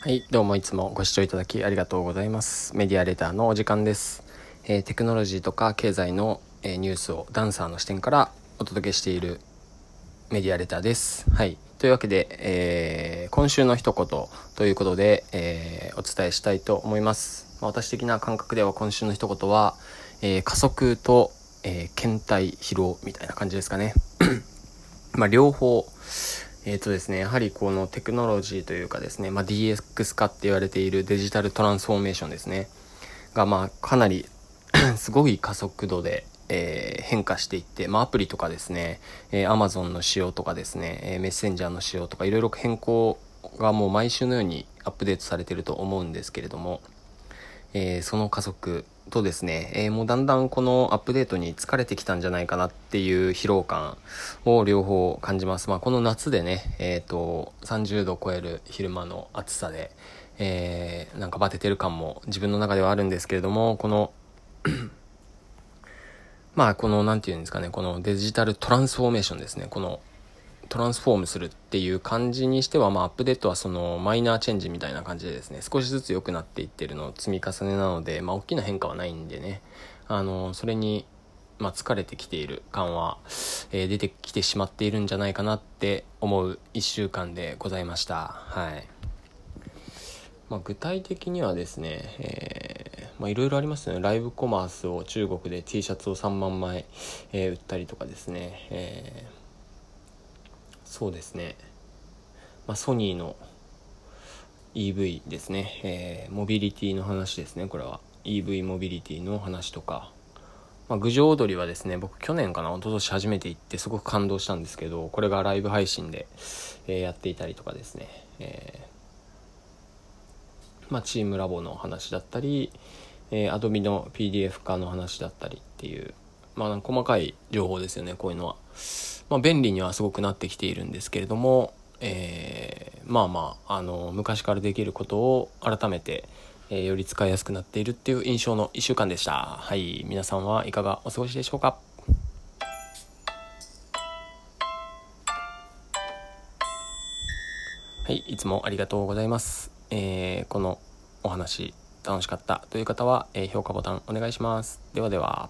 はい、どうもいつもご視聴いただきありがとうございます。メディアレターのお時間です。えーテクノロジーとか経済の、えーニュースをダンサーの視点からお届けしているメディアレターです。はい。というわけで、えー今週の一言ということで、えお伝えしたいと思います。まあ、私的な感覚では今週の一言は、え加速と、えー検体疲労みたいな感じですかね。まあ、両方、えっ、とですね、やはりこのテクノロジーというかですね、まあ、DX 化って言われているデジタルトランスフォーメーションですね、が、まあ、かなり すごい加速度で、えー変化していって、まあ、アプリとかですね、えー Amazon の仕様とかですね、えーメッセンジャーの仕様とか、いろいろ変更がもう毎週のようにアップデートされていると思うんですけれども、えーその加速とですね、えーもうだんだんこのアップデートに疲れてきたんじゃないかなっていう疲労感を両方感じます。まあ、この夏でね、えっ、と、30度を超える昼間の暑さで、えーなんかバテてる感も自分の中ではあるんですけれども、この、まあ、この、なんていうんですかね、このデジタルトランスフォーメーションですね、この、トランスフォームするっていう感じにしては、まあ、アップデートはそのマイナーチェンジみたいな感じでですね、少しずつ良くなっていってるの積み重ねなので、まあ、大きな変化はないんでね、あの、それに、まあ、疲れてきている感は、えー出てきてしまっているんじゃないかなって思う一週間でございました。はい。まあ、具体的にはですね、えーま、いろいろありますよね。ライブコマースを中国で T シャツを3万枚、えー売ったりとかですね、えーそうですね、まあ、ソニーの EV ですね、えーモビリティの話ですね、これは。EV モビリティの話とか、まあ、郡上踊りはですね、僕去年かな、一昨年初めて行ってすごく感動したんですけど、これがライブ配信で、えーやっていたりとかですね、えーまあ、チームラボの話だったり、えー、Adobe の PDF 化の話だったりっていう、まあ、細かい情報ですよね、こういうのは。まあ、便利にはすごくなってきているんですけれども、えーまあまあ、あの、昔からできることを改めて、えーより使いやすくなっているっていう印象の一週間でした。はい、皆さんはいかがお過ごしでしょうか？はい、いつもありがとうございます。えーこのお話楽しかったという方は、えー評価ボタンお願いします。ではでは。